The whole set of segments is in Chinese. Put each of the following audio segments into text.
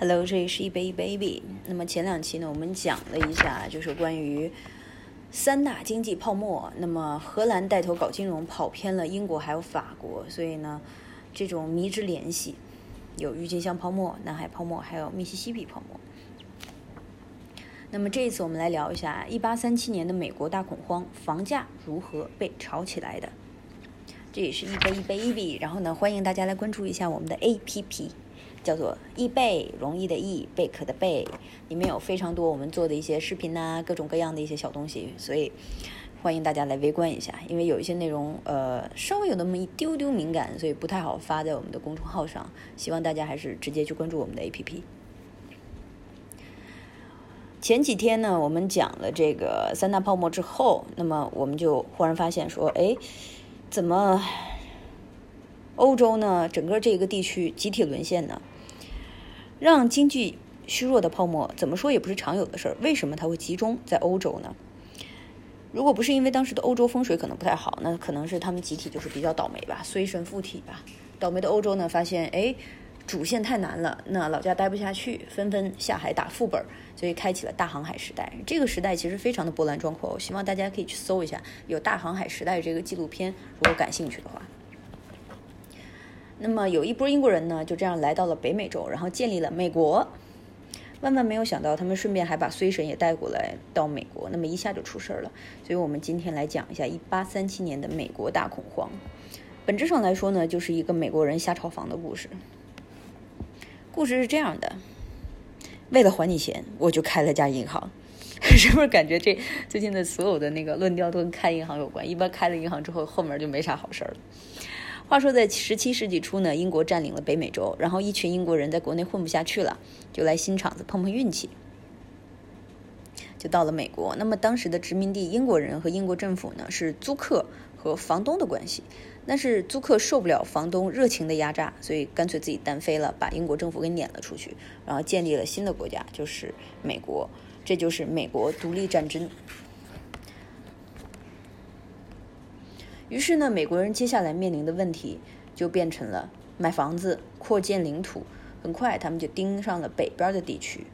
Hello，这里是一杯一 baby。那么前两期呢，我们讲了一下，就是关于三大经济泡沫。那么荷兰带头搞金融，跑偏了英国还有法国，所以呢，这种迷之联系有郁金香泡沫、南海泡沫，还有密西西比泡沫。那么这一次我们来聊一下一八三七年的美国大恐慌，房价如何被炒起来的。这也是一杯一 baby。然后呢，欢迎大家来关注一下我们的 APP。叫做易贝，容易的易，贝壳的贝，里面有非常多我们做的一些视频呐，各种各样的一些小东西，所以欢迎大家来围观一下。因为有一些内容，呃，稍微有那么一丢丢敏感，所以不太好发在我们的公众号上。希望大家还是直接去关注我们的 APP。前几天呢，我们讲了这个三大泡沫之后，那么我们就忽然发现说，哎，怎么欧洲呢？整个这个地区集体沦陷呢？让经济虚弱的泡沫，怎么说也不是常有的事儿。为什么它会集中在欧洲呢？如果不是因为当时的欧洲风水可能不太好，那可能是他们集体就是比较倒霉吧，随身附体吧。倒霉的欧洲呢，发现哎，主线太难了，那老家待不下去，纷纷下海打副本，所以开启了大航海时代。这个时代其实非常的波澜壮阔，我希望大家可以去搜一下有《大航海时代》这个纪录片，如果感兴趣的话。那么有一波英国人呢，就这样来到了北美洲，然后建立了美国。万万没有想到，他们顺便还把衰神也带过来到美国，那么一下就出事儿了。所以我们今天来讲一下1837年的美国大恐慌。本质上来说呢，就是一个美国人瞎炒房的故事。故事是这样的：为了还你钱，我就开了家银行。是不是感觉这最近的所有的那个论调都跟开银行有关？一般开了银行之后，后面就没啥好事儿了。话说，在十七世纪初呢，英国占领了北美洲，然后一群英国人在国内混不下去了，就来新场子碰碰运气，就到了美国。那么当时的殖民地英国人和英国政府呢，是租客和房东的关系。但是租客受不了房东热情的压榨，所以干脆自己单飞了，把英国政府给撵了出去，然后建立了新的国家，就是美国。这就是美国独立战争。于是呢，美国人接下来面临的问题就变成了买房子、扩建领土。很快，他们就盯上了北边的地区。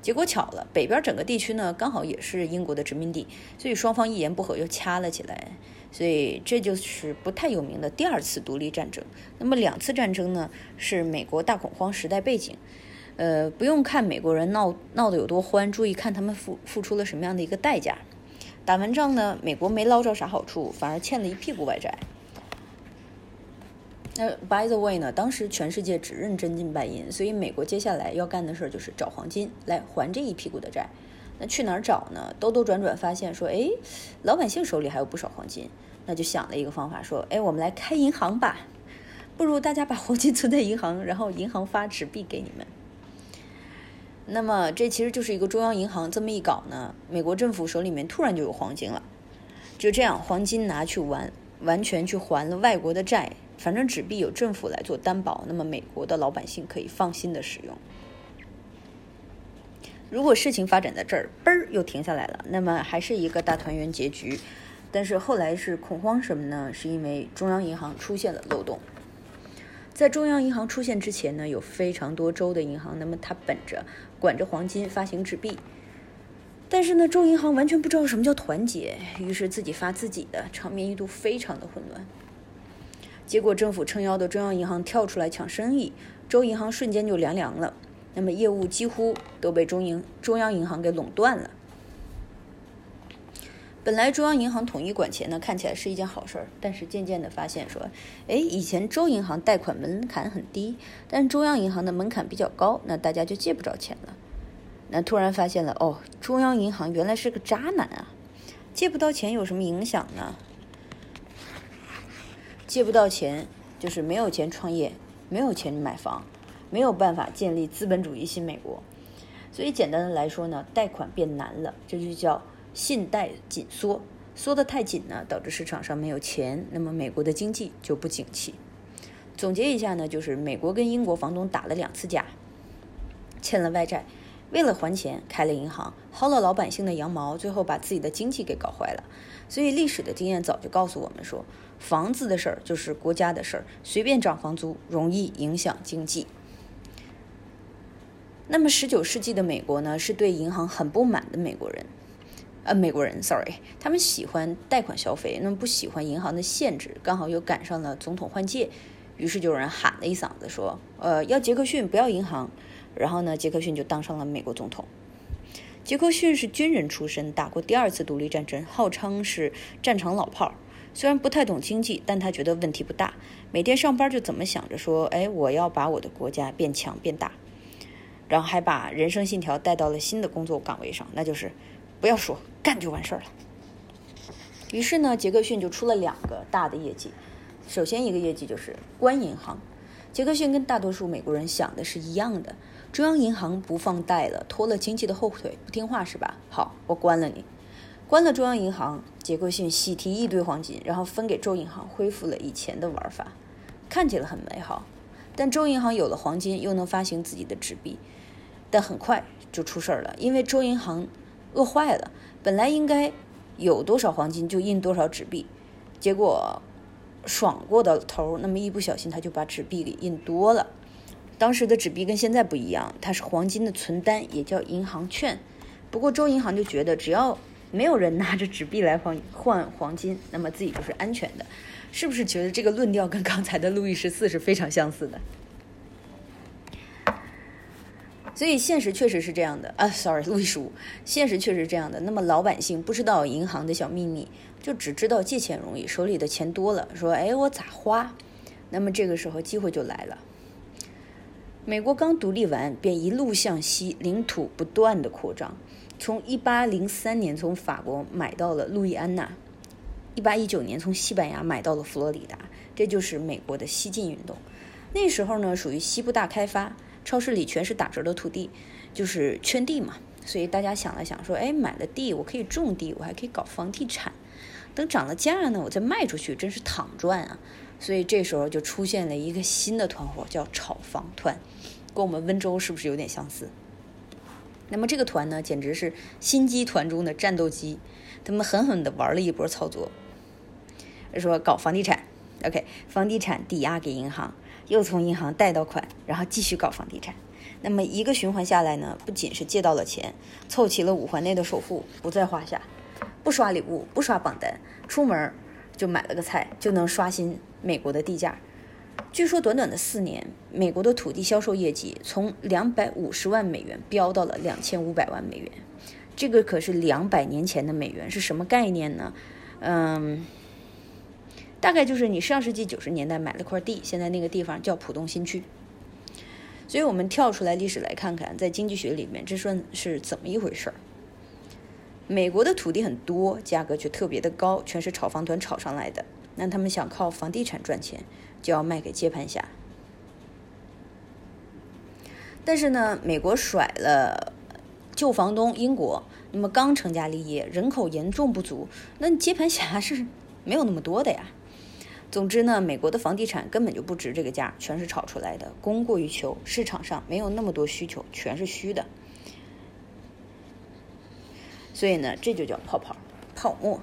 结果巧了，北边整个地区呢，刚好也是英国的殖民地，所以双方一言不合又掐了起来。所以这就是不太有名的第二次独立战争。那么两次战争呢，是美国大恐慌时代背景。呃，不用看美国人闹闹得有多欢，注意看他们付付出了什么样的一个代价。打完仗呢，美国没捞着啥好处，反而欠了一屁股外债。那 by the way 呢，当时全世界只认真金白银，所以美国接下来要干的事儿就是找黄金来还这一屁股的债。那去哪儿找呢？兜兜转转发现说，哎，老百姓手里还有不少黄金，那就想了一个方法，说，哎，我们来开银行吧。不如大家把黄金存在银行，然后银行发纸币给你们。那么这其实就是一个中央银行，这么一搞呢，美国政府手里面突然就有黄金了，就这样，黄金拿去完，完全去还了外国的债，反正纸币有政府来做担保，那么美国的老百姓可以放心的使用。如果事情发展在这儿，嘣儿又停下来了，那么还是一个大团圆结局，但是后来是恐慌什么呢？是因为中央银行出现了漏洞。在中央银行出现之前呢，有非常多州的银行，那么它本着管着黄金发行纸币，但是呢，州银行完全不知道什么叫团结，于是自己发自己的，场面一度非常的混乱。结果政府撑腰的中央银行跳出来抢生意，州银行瞬间就凉凉了，那么业务几乎都被中银中央银行给垄断了。本来中央银行统一管钱呢，看起来是一件好事儿，但是渐渐的发现说，哎，以前州银行贷款门槛很低，但中央银行的门槛比较高，那大家就借不着钱了。那突然发现了，哦，中央银行原来是个渣男啊！借不到钱有什么影响呢？借不到钱就是没有钱创业，没有钱买房，没有办法建立资本主义新美国。所以简单的来说呢，贷款变难了，这就叫。信贷紧缩，缩得太紧呢，导致市场上没有钱，那么美国的经济就不景气。总结一下呢，就是美国跟英国房东打了两次架，欠了外债，为了还钱开了银行，薅了老百姓的羊毛，最后把自己的经济给搞坏了。所以历史的经验早就告诉我们说，房子的事儿就是国家的事儿，随便涨房租容易影响经济。那么十九世纪的美国呢，是对银行很不满的美国人，呃，美国人，sorry，他们喜欢贷款消费，那么不喜欢银行的限制，刚好又赶上了总统换届，于是就有人喊了一嗓子说，呃，要杰克逊，不要银行，然后呢，杰克逊就当上了美国总统。杰克逊是军人出身，打过第二次独立战争，号称是战场老炮儿。虽然不太懂经济，但他觉得问题不大。每天上班就怎么想着说：“哎，我要把我的国家变强变大。”然后还把人生信条带到了新的工作岗位上，那就是不要说，干就完事儿了。于是呢，杰克逊就出了两个大的业绩。首先一个业绩就是关银行。杰克逊跟大多数美国人想的是一样的：中央银行不放贷了，拖了经济的后腿，不听话是吧？好，我关了你。关了中央银行，杰克逊喜提一堆黄金，然后分给州银行，恢复了以前的玩法，看起来很美好。但州银行有了黄金，又能发行自己的纸币。但很快就出事儿了，因为州银行饿坏了，本来应该有多少黄金就印多少纸币，结果爽过的头，那么一不小心他就把纸币给印多了。当时的纸币跟现在不一样，它是黄金的存单，也叫银行券。不过州银行就觉得只要没有人拿着纸币来换换黄金，那么自己就是安全的。是不是觉得这个论调跟刚才的路易十四是非常相似的？所以现实确实是这样的啊，sorry，路易十五，现实确实是这样的。那么老百姓不知道银行的小秘密，就只知道借钱容易，手里的钱多了，说哎我咋花？那么这个时候机会就来了。美国刚独立完，便一路向西，领土不断的扩张。从一八零三年从法国买到了路易安那，一八一九年从西班牙买到了佛罗里达，这就是美国的西进运动。那时候呢，属于西部大开发。超市里全是打折的土地，就是圈地嘛。所以大家想了想，说：“哎，买了地，我可以种地，我还可以搞房地产。等涨了价呢，我再卖出去，真是躺赚啊！”所以这时候就出现了一个新的团伙，叫炒房团，跟我们温州是不是有点相似？那么这个团呢，简直是心机团中的战斗机，他们狠狠地玩了一波操作，说搞房地产，OK，房地产抵押给银行。又从银行贷到款，然后继续搞房地产。那么一个循环下来呢，不仅是借到了钱，凑齐了五环内的首付，不在话下。不刷礼物，不刷榜单，出门就买了个菜，就能刷新美国的地价。据说短短的四年，美国的土地销售业绩从两百五十万美元飙到了两千五百万美元。这个可是两百年前的美元，是什么概念呢？嗯。大概就是你上世纪九十年代买了块地，现在那个地方叫浦东新区。所以我们跳出来历史来看看，在经济学里面这算是怎么一回事儿？美国的土地很多，价格却特别的高，全是炒房团炒上来的。那他们想靠房地产赚钱，就要卖给接盘侠。但是呢，美国甩了旧房东英国，那么刚成家立业，人口严重不足，那接盘侠是没有那么多的呀。总之呢，美国的房地产根本就不值这个价，全是炒出来的，供过于求，市场上没有那么多需求，全是虚的。所以呢，这就叫泡泡泡沫。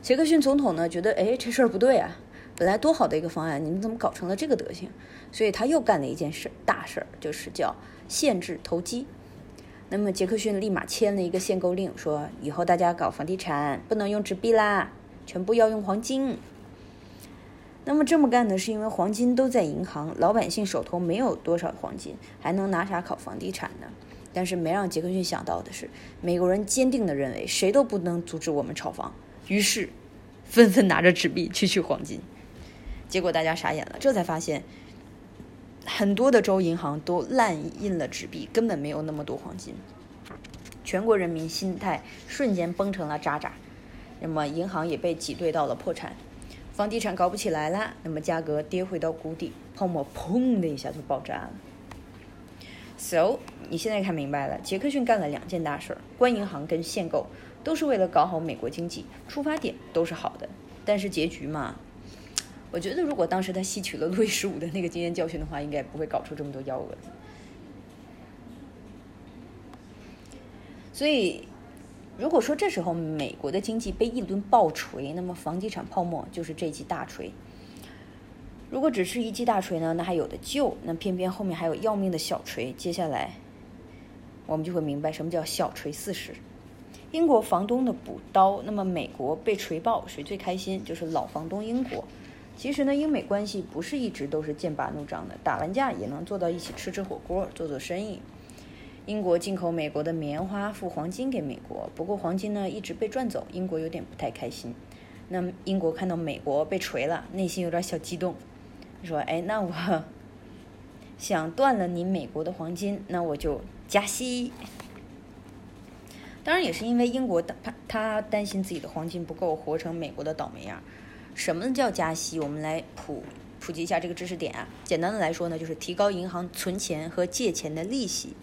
杰克逊总统呢觉得，哎，这事儿不对啊，本来多好的一个方案，你们怎么搞成了这个德行？所以他又干了一件事，大事儿，就是叫限制投机。那么杰克逊立马签了一个限购令，说以后大家搞房地产不能用纸币啦，全部要用黄金。那么这么干呢，是因为黄金都在银行，老百姓手头没有多少黄金，还能拿啥搞房地产呢？但是没让杰克逊想到的是，美国人坚定地认为谁都不能阻止我们炒房，于是纷纷拿着纸币去取黄金。结果大家傻眼了，这才发现很多的州银行都滥印了纸币，根本没有那么多黄金。全国人民心态瞬间崩成了渣渣，那么银行也被挤兑到了破产。房地产搞不起来了，那么价格跌回到谷底，泡沫砰的一下就爆炸了。So，你现在看明白了，杰克逊干了两件大事儿：关银行跟限购，都是为了搞好美国经济，出发点都是好的。但是结局嘛，我觉得如果当时他吸取了路易十五的那个经验教训的话，应该不会搞出这么多幺蛾子。所以。如果说这时候美国的经济被一轮暴锤，那么房地产泡沫就是这记大锤。如果只是一记大锤呢，那还有的救；那偏偏后面还有要命的小锤。接下来我们就会明白什么叫小锤四十。英国房东的补刀，那么美国被锤爆，谁最开心？就是老房东英国。其实呢，英美关系不是一直都是剑拔弩张的，打完架也能坐到一起吃吃火锅，做做生意。英国进口美国的棉花，付黄金给美国，不过黄金呢一直被赚走，英国有点不太开心。那英国看到美国被锤了，内心有点小激动，说：“哎，那我想断了你美国的黄金，那我就加息。”当然也是因为英国他他担心自己的黄金不够，活成美国的倒霉样。什么叫加息？我们来普普及一下这个知识点啊。简单的来说呢，就是提高银行存钱和借钱的利息。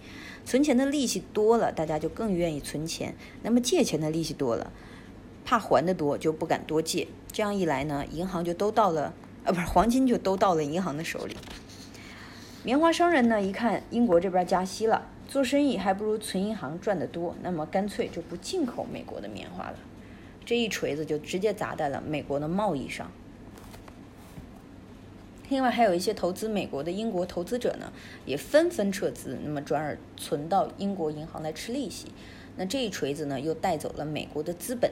存钱的利息多了，大家就更愿意存钱。那么借钱的利息多了，怕还的多就不敢多借。这样一来呢，银行就都到了，呃，不是黄金就都到了银行的手里。棉花商人呢，一看英国这边加息了。做生意还不如存银行赚得多，那么干脆就不进口美国的棉花了。这一锤子就直接砸在了美国的贸易上。另外还有一些投资美国的英国投资者呢，也纷纷撤资，那么转而存到英国银行来吃利息。那这一锤子呢，又带走了美国的资本。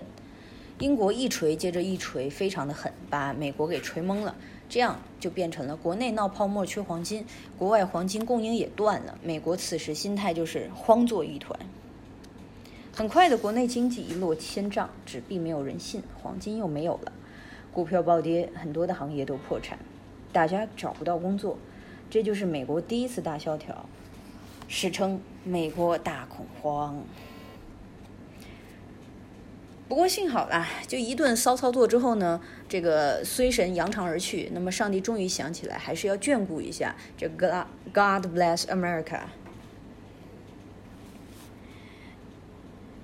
英国一锤接着一锤，非常的狠，把美国给锤懵了。这样就变成了国内闹泡沫缺黄金，国外黄金供应也断了。美国此时心态就是慌作一团。很快的，国内经济一落千丈，纸币没有人信，黄金又没有了，股票暴跌，很多的行业都破产，大家找不到工作，这就是美国第一次大萧条，史称美国大恐慌。不过幸好啦，就一顿骚操作之后呢，这个衰神扬长而去。那么上帝终于想起来，还是要眷顾一下这 God God bless America。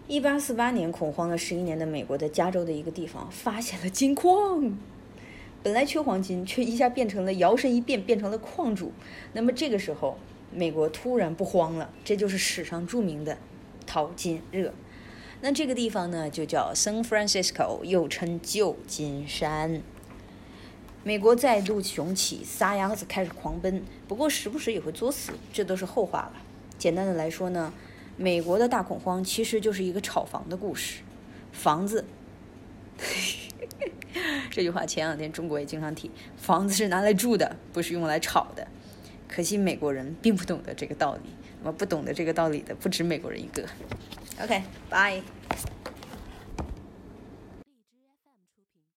一八四八年，恐慌了十一年的美国，在加州的一个地方发现了金矿。本来缺黄金，却一下变成了摇身一变，变成了矿主。那么这个时候，美国突然不慌了，这就是史上著名的淘金热。那这个地方呢，就叫 San Francisco，又称旧金山。美国再度雄起，撒丫子开始狂奔，不过时不时也会作死，这都是后话了。简单的来说呢，美国的大恐慌其实就是一个炒房的故事。房子，这句话前两天中国也经常提，房子是拿来住的，不是用来炒的。可惜美国人并不懂得这个道理，那么不懂得这个道理的不止美国人一个。ok，bye